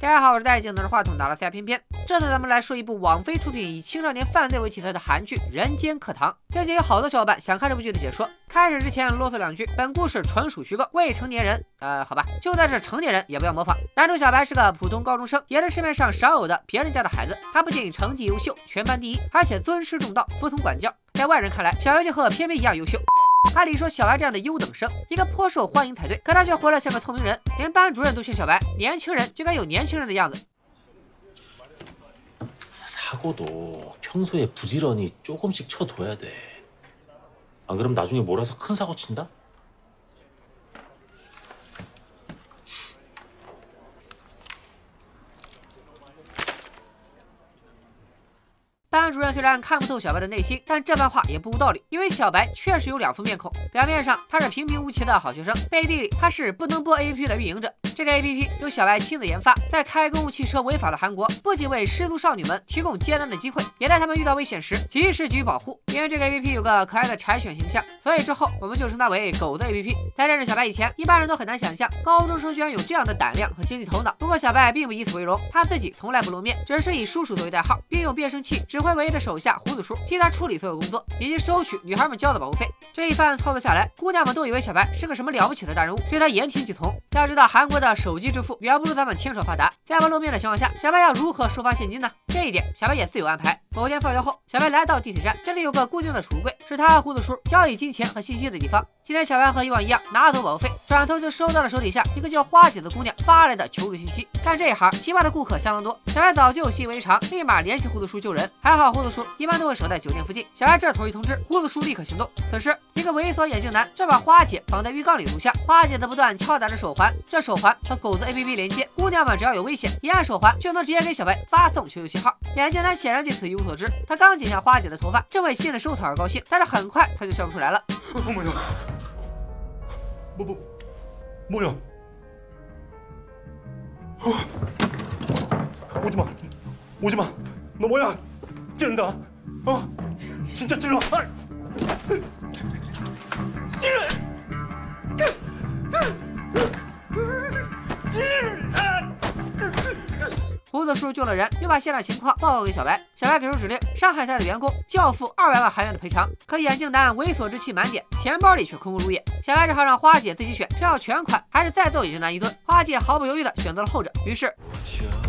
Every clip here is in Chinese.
大家好，我是戴眼镜拿着话筒打了赛偏偏。这次咱们来说一部网飞出品以青少年犯罪为题材的韩剧《人间课堂》。最近有好多小伙伴想看这部剧的解说，开始之前啰嗦两句：本故事纯属虚构，未成年人。呃，好吧，就算是成年人也不要模仿。男主小白是个普通高中生，也是市面上少有的别人家的孩子。他不仅成绩优秀，全班第一，而且尊师重道，服从管教。在外人看来，小白就和偏偏一样优秀。按理说，小白这样的优等生应该颇受欢迎才对，可他却活得像个透明人，连班主任都劝小白：年轻人就该有年轻人的样子。사고도평소에부지런히조금씩쳐둬야돼안그러면나중에몰아서큰사고친다 班主任虽然看不透小白的内心，但这番话也不无道理。因为小白确实有两副面孔，表面上他是平平无奇的好学生，背地里他是不能播 APP 的运营者。这个 APP 由小白亲自研发，在开公共汽车违法的韩国，不仅为失足少女们提供接单的机会，也在他们遇到危险时及时给予保护。因为这个 APP 有个可爱的柴犬形象，所以之后我们就称它为“狗子 APP”。在认识小白以前，一般人都很难想象高中生居然有这样的胆量和经济头脑。不过小白并不以此为荣，他自己从来不露面，只是以叔叔作为代号，并用变声器指挥他唯一的手下胡子叔替他处理所有工作，以及收取女孩们交的保护费。这一番操作下来，姑娘们都以为小白是个什么了不起的大人物，对他言听计从。要知道，韩国的手机支付远不如咱们天朝发达，在不露面的情况下，小白要如何收发现金呢？这一点，小白也自有安排。某天放学后，小白来到地铁站，这里有个固定的储物柜，是他和胡子叔交易金钱和信息的地方。今天小白和以往一样拿走保费，转头就收到了手底下一个叫花姐的姑娘发来的求助信息。干这一行，奇葩的顾客相当多，小白早就习以为常，立马联系胡子叔救人。还好胡子叔一般都会守在酒店附近，小白这头一通知，胡子叔立刻行动。此时，一个猥琐眼镜男正把花姐绑在浴缸里录像，花姐则不断敲打着手环，这手环和狗子 APP 连接，姑娘们只要有危险，一按手环就能直接给小白发送求救信号。眼镜男显然对此一无所知，他刚剪下花姐的头发，正为新的收草而高兴，但是很快他就笑不出来了。 뭐, 뭐, 뭐야? 어. 오지 마. 오지 마. 너 뭐야? 찌른다. 어? 진짜 찔러. 아! 찔러. 胡子叔救了人，又把现场情况报告给小白。小白给出指令，伤害他的员工就要付二百万韩元的赔偿。可眼镜男猥琐之气满点，钱包里却空空如也。小白只好让花姐自己选，是要全款还是再揍眼镜男一顿。花姐毫不犹豫的选择了后者。于是，我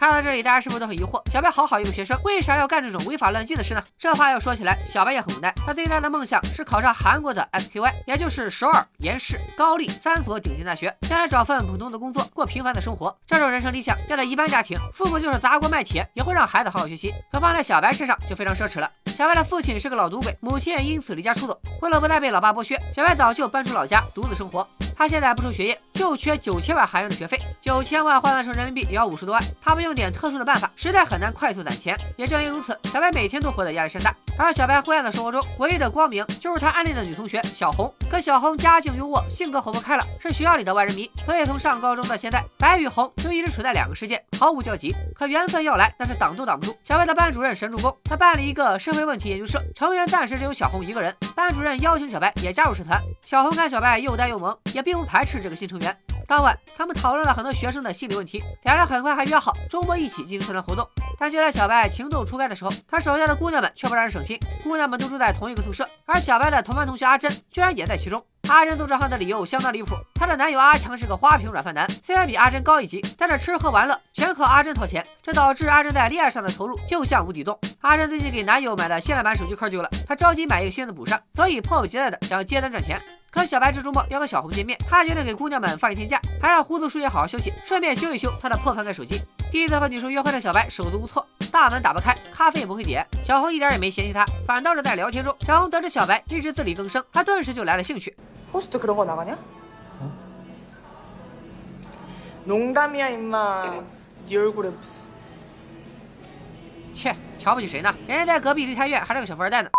看到这里，大家是不是都很疑惑？小白好好一个学生，为啥要干这种违法乱纪的事呢？这话要说起来，小白也很无奈。他最大的梦想是考上韩国的 SKY，也就是首尔、延世、高丽三所顶尖大学，将来找份普通的工作，过平凡的生活。这种人生理想，要在一般家庭，父母就是砸锅卖铁，也会让孩子好好学习。可放在小白身上就非常奢侈了。小白的父亲是个老赌鬼，母亲也因此离家出走。为了不再被老爸剥削，小白早就搬出老家，独自生活。他现在不愁学业，就缺九千万韩元的学费，九千万换算成人民币也要五十多万。他不用点特殊的办法，实在很难快速攒钱。也正因如此，小白每天都活得压力山大。而小白灰暗的生活中，唯一的光明就是他暗恋的女同学小红。可小红家境优渥，性格活泼开朗，是学校里的万人迷。所以从上高中到现在，白与红就一直处在两个世界，毫无交集。可缘分要来，但是挡都挡不住。小白的班主任神助攻，他办了一个社会问题研究社，成员暂时只有小红一个人。班主任邀请小白也加入社团。小红看小白又呆又萌，也并不排斥这个新成员。当晚，他们讨论了很多学生的心理问题，两人很快还约好周末一起进行社团活动。但就在小白情窦初开的时候，他手下的姑娘们却不让人省心。姑娘们都住在同一个宿舍，而小白的同班同学阿珍居然也在其中。阿珍做这行的理由相当离谱，她的男友阿强是个花瓶软饭男，虽然比阿珍高一级，但是吃喝玩乐全靠阿珍掏钱，这导致阿珍在恋爱上的投入就像无底洞。阿珍最近给男友买的限量版手机壳丢了，她着急买一个新的补上，所以迫不及待的想要接单赚钱。可小白这周末要和小红见面，他决定给姑娘们放一天假，还让胡子叔也好好休息，顺便修一修他的破翻盖手机。第一次和女生约会的小白手足无措，大门打不开，咖啡也不会点。小红一点也没嫌弃他，反倒是在聊天中，小红得知小白一直自力更生，她顿时就来了兴趣。切，瞧不起谁呢？人家在隔壁离太院，还是个小富二代呢。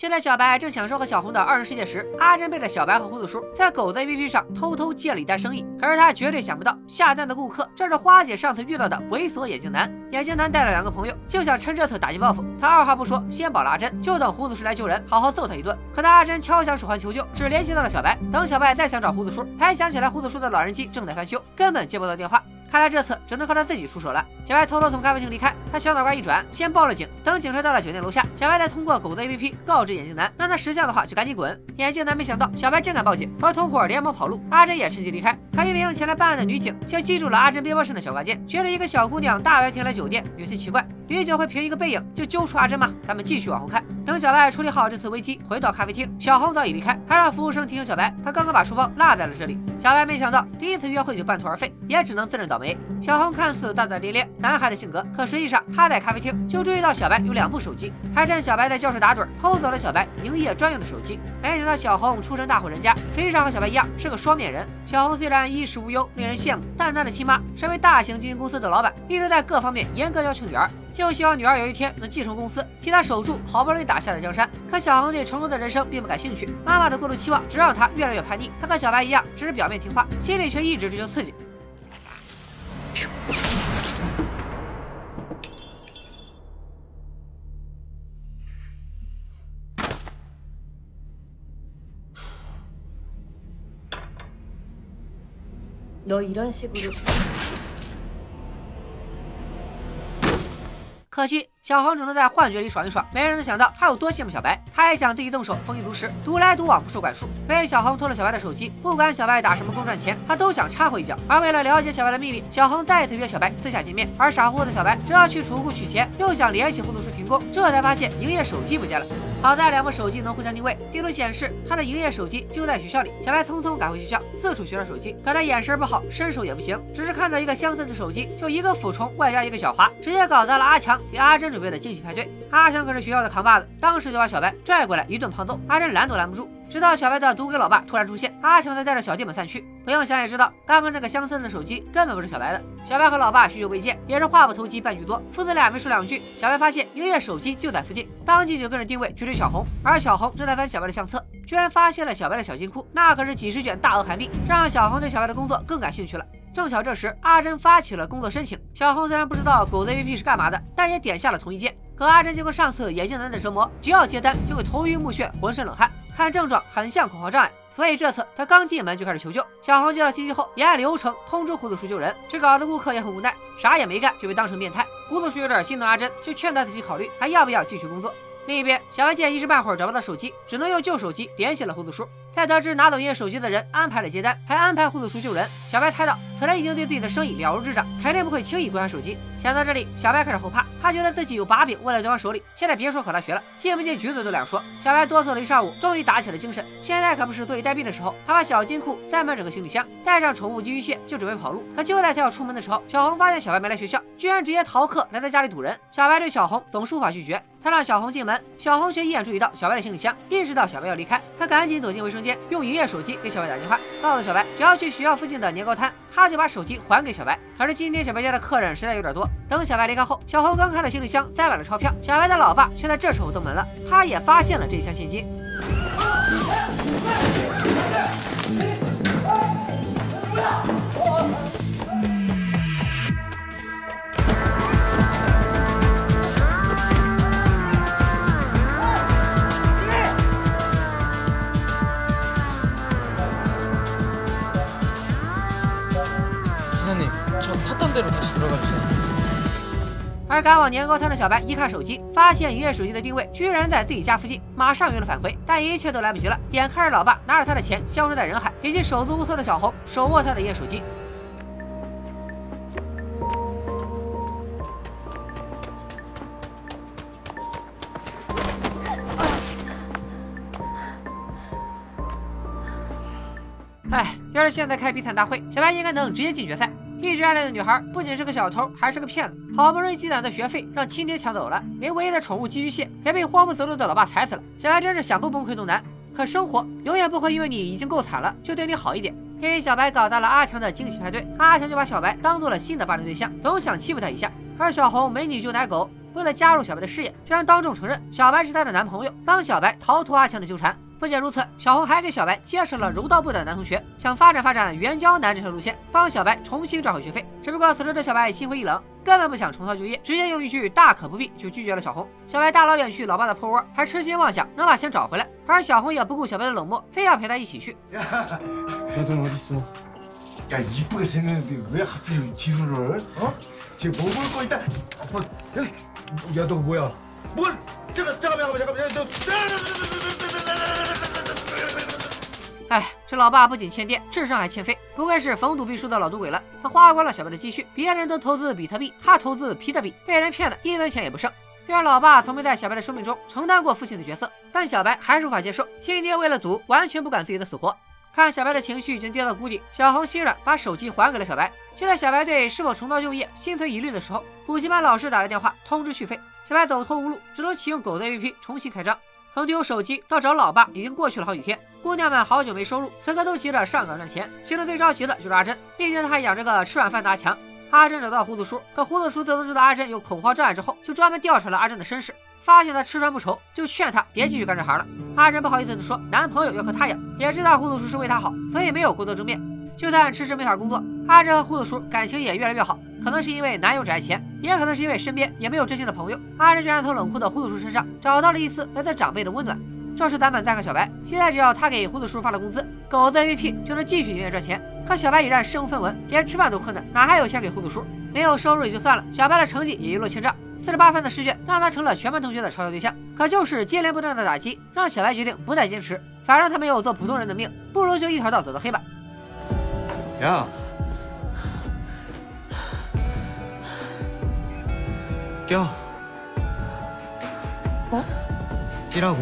就在小白正享受和小红的二人世界时，阿珍背着小白和胡子叔在狗子 APP 上偷偷接了一单生意。可是他绝对想不到，下单的顾客正是花姐上次遇到的猥琐眼镜男。眼镜男带了两个朋友，就想趁这次打击报复。他二话不说，先保了阿珍，就等胡子叔来救人，好好揍他一顿。可当阿珍敲响手环求救，只联系到了小白。等小白再想找胡子叔，才想起来胡子叔的老人机正在翻修，根本接不到电话。看来这次只能靠他自己出手了。小白偷偷从咖啡厅离开，他小脑瓜一转，先报了警。等警车到了酒店楼下，小白再通过狗子 APP 告知眼镜男，让他识相的话就赶紧滚。眼镜男没想到小白真敢报警，和同伙连忙跑路。阿珍也趁机离开。可一名前来办案的女警却记住了阿珍背包上的小挂件，觉得一个小姑娘大白天来酒店有些奇怪。女警会凭一个背影就揪出阿珍吗？咱们继续往后看。等小白处理好这次危机，回到咖啡厅，小红早已离开，还让服务生提醒小白，他刚刚把书包落在了这里。小白没想到第一次约会就半途而废，也只能自认倒霉。小红看似大大咧咧，男孩的性格，可实际上他在咖啡厅就注意到小白有两部手机，还趁小白在教室打盹偷走了小白营业专用的手机。没想到小红出身大户人家，实际上和小白一样是个双面人。小红虽然衣食无忧，令人羡慕，但她的亲妈身为大型经纪公司的老板，一直在各方面严格要求女儿。就希望女儿有一天能继承公司，替她守住好不容易打下的江山。可小红对成功的人生并不感兴趣，妈妈的过度期望只让她越来越叛逆。她和小白一样，只是表面听话，心里却一直追求刺激。너이런식으로 可惜小红只能在幻觉里爽一爽，没人能想到他有多羡慕小白。他也想自己动手，丰衣足食，独来独往不受管束。所以小红偷了小白的手机，不管小白打什么工赚钱，他都想插回一脚。而为了了解小白的秘密，小红再次约小白私下见面。而傻乎乎的小白，直到去储物库取钱，又想联系胡子叔停工，这才发现营业手机不见了。好在两部手机能互相定位，地图显示他的营业手机就在学校里。小白匆匆赶回学校，四处寻找手机，可他眼神不好，身手也不行，只是看到一个相似的手机，就一个俯冲，外加一个小滑，直接搞砸了阿强给阿珍准备的惊喜派对。阿强可是学校的扛把子，当时就把小白拽过来一顿胖揍，阿珍拦都拦不住。直到小白的赌鬼老爸突然出现，阿强才带着小弟们散去。不用想也知道，刚刚那个乡村的手机根本不是小白的。小白和老爸许久未见，也是话不投机半句多，父子俩没说两句，小白发现营业手机就在附近，当即就跟着定位去追小红。而小红正在翻小白的相册，居然发现了小白的小金库，那可是几十卷大额韩币，这让小红对小白的工作更感兴趣了。正巧这时，阿珍发起了工作申请。小红虽然不知道狗子 APP 是干嘛的，但也点下了同意键。可阿珍经过上次眼镜男的折磨，只要接单就会头晕目眩、浑身冷汗，看症状很像恐慌障碍。所以这次他刚进门就开始求救。小红接到信息后，也按流程通知胡子叔救人。这搞得顾客也很无奈，啥也没干就被当成变态。胡子叔有点心疼阿珍，就劝他仔细考虑还要不要继续工作。另一边，小黑见一时半会儿找不到手机，只能用旧手机联系了胡子叔。在得知拿走营业手机的人安排了接单，还安排胡子叔救人，小白猜到此人已经对自己的生意了如指掌，肯定不会轻易归还手机。想到这里，小白开始后怕，他觉得自己有把柄握在对方手里。现在别说考大学了，进不进局子都两说。小白哆嗦了一上午，终于打起了精神。现在可不是坐以待毙的时候，他把小金库塞满整个行李箱，带上宠物金鱼蟹，就准备跑路。可就在他要出门的时候，小红发现小白没来学校，居然直接逃课来他家里堵人。小白对小红总是无法拒绝，他让小红进门，小红却一眼注意到小白的行李箱，意识到小白要离开，他赶紧走进卫生间，用营业手。机给小白打电话，告诉小白只要去学校附近的年糕摊，他就把手机还给小白。可是今天小白家的客人实在有点多，等小白离开后，小红刚看到行李箱塞满了钞票，小白的老爸却在这时候登门了，他也发现了这一箱现金。而赶往年糕摊的小白一看手机，发现营业手机的定位居然在自己家附近，马上有了返回，但一切都来不及了。眼看着老爸拿着他的钱消失在人海，以及手足无措的小红手握他的营业手机。哎，要是现在开比惨大会，小白应该能直接进决赛。一直暗恋的女孩不仅是个小偷，还是个骗子。好不容易积攒的学费让亲爹抢走了，连唯一的宠物金鱼蟹也被慌不择路的老爸踩死了。小白真是想不崩溃都难。可生活永远不会因为你已经够惨了就对你好一点。因为小白搞大了阿强的惊喜派对，阿强就把小白当做了新的霸凌对象，总想欺负他一下。而小红美女救奶狗，为了加入小白的事业，居然当众承认小白是她的男朋友，帮小白逃脱阿强的纠缠。不仅如此，小红还给小白介绍了柔道部的男同学，想发展发展援交男这条路线，帮小白重新赚回学费。只不过此时的小白心灰意冷，根本不想重操旧业，直接用一句“大可不必”就拒绝了小红。小白大老远去老爸的破窝，还痴心妄想能把钱找回来，而小红也不顾小白的冷漠，非要陪他一起去。不，这个这个不行，这个不行，哎，这老爸不仅欠电，智商还欠费，不愧是逢赌必输的老赌鬼了。他花光了小白的积蓄，别人都投资比特币，他投资皮特币，被人骗的一分钱也不剩。虽然老爸从没在小白的生命中承担过父亲的角色，但小白还是无法接受亲爹为了赌完全不管自己的死活。看小白的情绪已经跌到谷底，小红心软，把手机还给了小白。就在小白对是否重蹈旧业心存疑虑的时候，补习班老师打来电话通知续费，小白走投无路，只能启用狗子 APP 重新开张。从丢手机到找老爸，已经过去了好几天。姑娘们好久没收入，此刻都急着上岗赚钱。其中最着急的就是阿珍，毕竟她还养着个吃软饭的阿强。阿珍找到胡子叔，可胡子叔自从知道阿珍有恐慌障碍之后，就专门调查了阿珍的身世，发现她吃穿不愁，就劝她别继续干这行了。阿珍不好意思地说，男朋友要靠她养，也知道胡子叔是为她好，所以没有过多争辩。就算迟迟没法工作，阿珍和胡子叔感情也越来越好。可能是因为男友只爱钱，也可能是因为身边也没有真心的朋友。阿珍居然从冷酷的胡子叔身上找到了一丝来自长辈的温暖。这时咱们再看小白，现在只要他给胡子叔发了工资，狗子 APP 就能继续营业赚钱。可小白已然身无分文，连吃饭都困难，哪还有钱给胡子叔？没有收入也就算了，小白的成绩也一落千丈。四十八分的试卷让他成了全班同学的嘲笑对象。可就是接连不断的打击，让小白决定不再坚持。反正他没有做普通人的命，不如就一条道走到黑吧。 야. 껴. 뭐? 끼라고.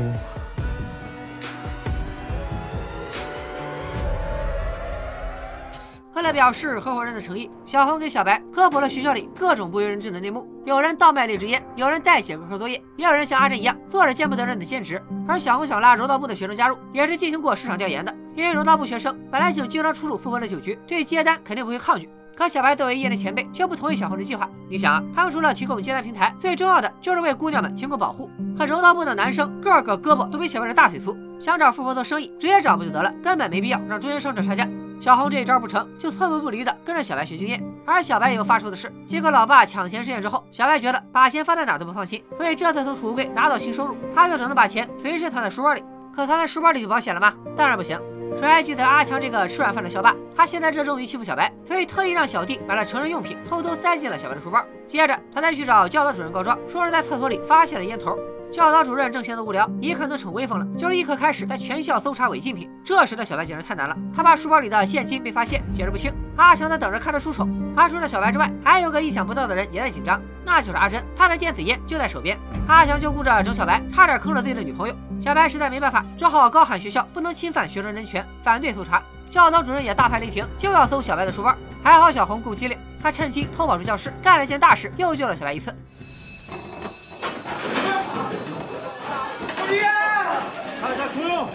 为了表示合伙人的诚意，小红给小白科普了学校里各种不为人知的内幕。有人倒卖劣质烟，有人代写功课作业，也有人像阿珍一样做着见不得人的兼职。而小红想拉柔道部的学生加入，也是进行过市场调研的。因为柔道部学生本来就经常出入富婆的酒局，对接单肯定不会抗拒。可小白作为业内前辈，却不同意小红的计划。你想啊，他们除了提供接单平台，最重要的就是为姑娘们提供保护。可柔道部的男生个个胳膊都比小白的大腿粗，想找富婆做生意，直接找不就得了，根本没必要让中学生找差价。小红这一招不成就寸步不离的跟着小白学经验，而小白也有发愁的事。经过老爸抢钱事件之后，小白觉得把钱放在哪都不放心，所以这次从储物柜拿到新收入，他就只能把钱随身藏在书包里。可藏在书包里就保险了吗？当然不行。谁还记得阿强这个吃软饭的校霸？他现在热衷于欺负小白，所以特意让小弟买了成人用品，偷偷塞进了小白的书包。接着他再去找教导主任告状，说是在厕所里发现了烟头。教导主任正闲得无聊，一看都逞威风了，就立刻开始在全校搜查违禁品。这时的小白简直太难了，他怕书包里的现金被发现，解释不清。阿强在等着看着出丑。而除了小白之外，还有个意想不到的人也在紧张，那就是阿珍，她的电子烟就在手边。阿强就顾着整小白，差点坑了自己的女朋友。小白实在没办法，只好高喊学校不能侵犯学生人权，反对搜查。教导主任也大派雷霆，就要搜小白的书包。还好小红够机灵，她趁机偷跑出教室，干了一件大事，又救了小白一次。자자 조용.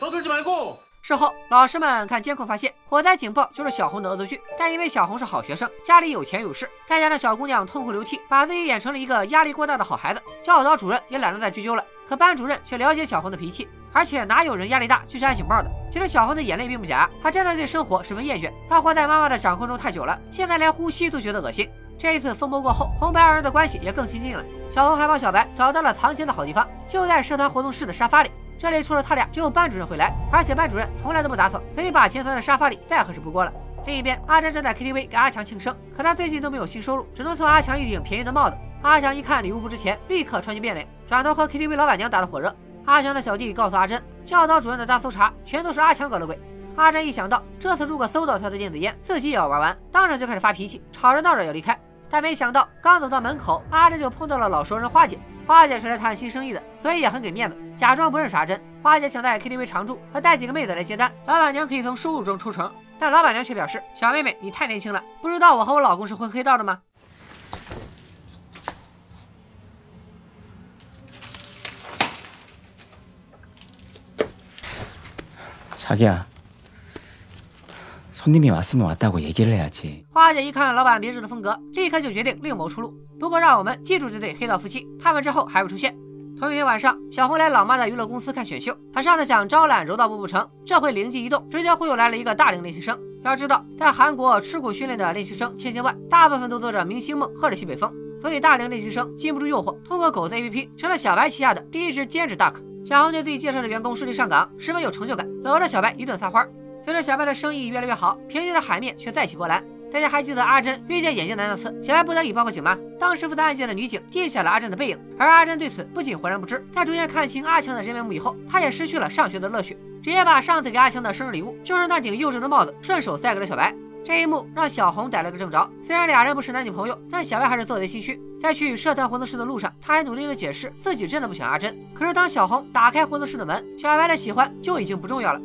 떠들지 말고. 事后，老师们看监控发现，火灾警报就是小红的恶作剧。但因为小红是好学生，家里有钱有势，再加上小姑娘痛哭流涕，把自己演成了一个压力过大的好孩子，教导主任也懒得再追究了。可班主任却了解小红的脾气，而且哪有人压力大就去按警报的？其实小红的眼泪并不假，她真的对生活十分厌倦，她活在妈妈的掌控中太久了，现在连呼吸都觉得恶心。这一次风波过后，红白二人的关系也更亲近了。小红还帮小白找到了藏钱的好地方，就在社团活动室的沙发里。 这里除了他俩，只有班主任会来，而且班主任从来都不打扫，所以把钱藏在沙发里再合适不过了。另一边，阿珍正在 KTV 给阿强庆生，可他最近都没有新收入，只能送阿强一顶便宜的帽子。阿强一看礼物不值钱，立刻川剧变脸，转头和 KTV 老板娘打得火热。阿强的小弟告诉阿珍，教导主任的大搜查全都是阿强搞的鬼。阿珍一想到这次如果搜到他的电子烟，自己也要玩完，当场就开始发脾气，吵着闹着要离开。但没想到刚走到门口，阿珍就碰到了老熟人花姐。花姐是来谈新生意的，所以也很给面子，假装不认识阿珍。花姐想在 KTV 常住，和带几个妹子来接单，老板娘可以从收入中抽成。但老板娘却表示：“小妹妹，你太年轻了，不知道我和我老公是混黑道的吗？” 자기야. 손님이 왔으면 왔다고 얘기를 해야지. 花姐一看老板别致的风格，立刻就决定另谋出路。不过让我们记住这对黑道夫妻，他们之后还会出现。同一天晚上，小红来老妈的娱乐公司看选秀，她上次想招揽柔道部不成，这回灵机一动，直接忽悠来了一个大龄练习生。要知道，在韩国吃苦训练的练习生千千万，大部分都做着明星梦，喝着西北风，所以大龄练习生禁不住诱惑，通过狗子 APP 成了小白旗下的第一只兼职大客。小红对自己介绍的员工顺利上岗十分有成就感，搂着小白一顿撒欢。 随着小白的生意越来越好，平静的海面却再起波澜。大家还记得阿珍遇见眼镜男那次，小白不得已报过警吗？当时负责案件的女警记下了阿珍的背影，而阿珍对此不仅浑然不知，在逐渐看清阿强的真面目以后，她也失去了上学的乐趣，直接把上次给阿强的生日礼物，就是那顶幼稚的帽子，顺手塞给了小白。这一幕让小红逮了个正着。虽然俩人不是男女朋友，但小白还是做贼心虚。在去社团活动室的路上，他还努力的解释自己真的不喜欢阿珍。可是当小红打开活动室的门，小白的喜欢就已经不重要了。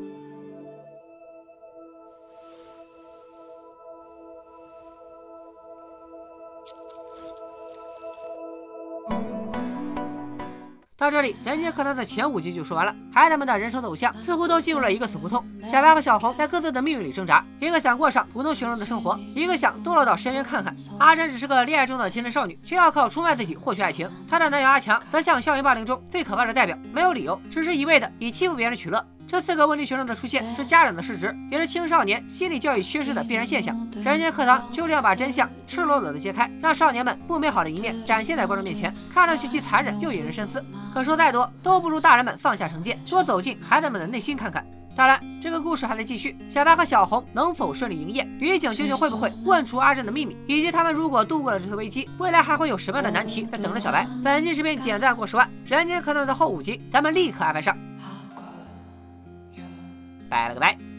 到这里，人间课堂的前五集就说完了。孩子们的人生的偶像似乎都进入了一个死胡同。小白和小红在各自的命运里挣扎，一个想过上普通学生的生活，一个想堕落到深渊看看。阿珍只是个恋爱中的天真少女，却要靠出卖自己获取爱情。她的男友阿强则像校园霸凌中最可怕的代表，没有理由，只是一味的以欺负别人取乐。这四个问题学生的出现是家长的失职，也是青少年心理教育缺失的必然现象。人间课堂就这样把真相赤裸裸的揭开，让少年们不美好的一面展现在观众面前，看上去既残忍又引人深思。可说再多都不如大人们放下成见，多走进孩子们的内心看看。当然，这个故事还在继续，小白和小红能否顺利营业？女警究竟会不会问出阿珍的秘密？以及他们如果度过了这次危机，未来还会有什么样的难题在等着小白？本期视频点赞过十万，人间课堂的后五集咱们立刻安排上。拜了个拜。